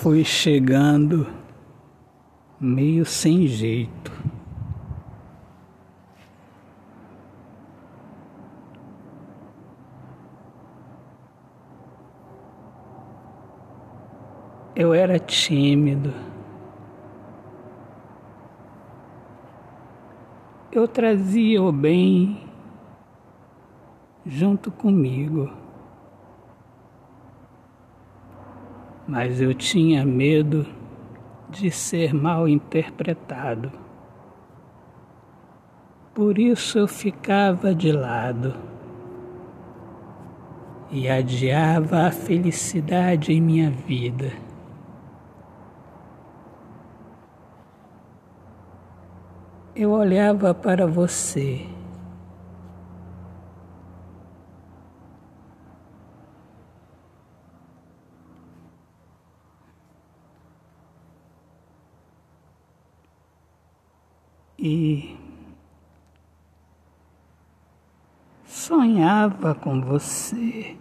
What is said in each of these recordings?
Fui chegando meio sem jeito. Eu era tímido. Eu trazia o bem junto comigo. Mas eu tinha medo de ser mal interpretado. Por isso eu ficava de lado e adiava a felicidade em minha vida. Eu olhava para você e sonhava com você.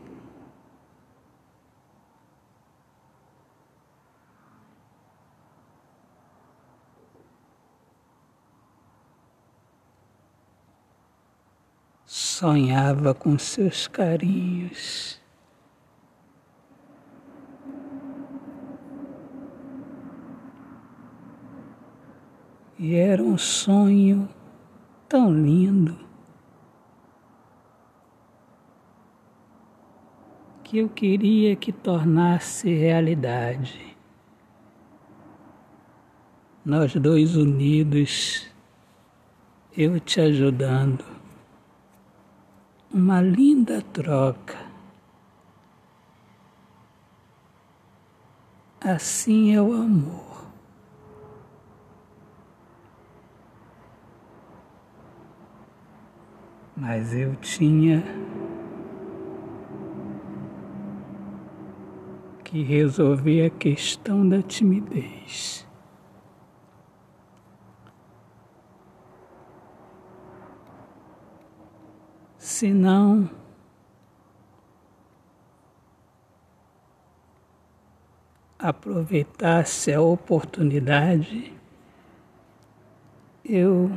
Sonhava com seus carinhos. E era um sonho tão lindo que eu queria que tornasse realidade. Nós dois unidos, eu te ajudando. Uma linda troca. Assim é o amor. Mas eu tinha que resolver a questão da timidez. Se não, aproveitasse a oportunidade, eu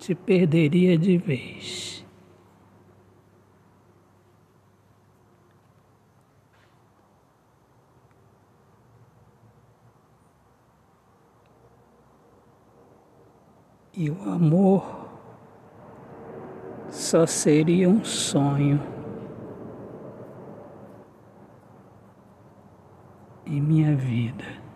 te perderia de vez. E o amor só seria um sonho em minha vida.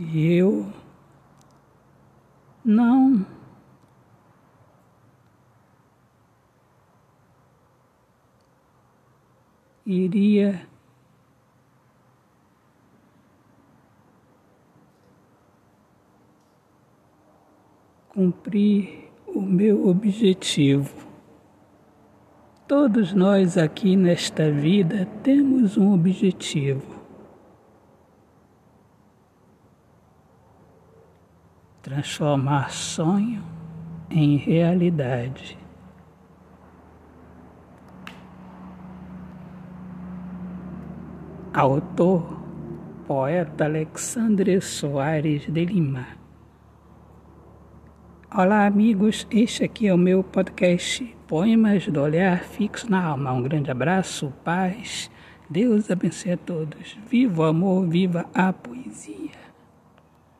E eu não iria cumprir o meu objetivo. Todos nós aqui nesta vida temos um objetivo. Transformar sonho em realidade. Autor, poeta Alexandre Soares de Lima. Olá, amigos. Este aqui é o meu podcast Poemas do Olhar Fixo na Alma. Um grande abraço, paz. Deus abençoe a todos. Viva o amor, viva a poesia.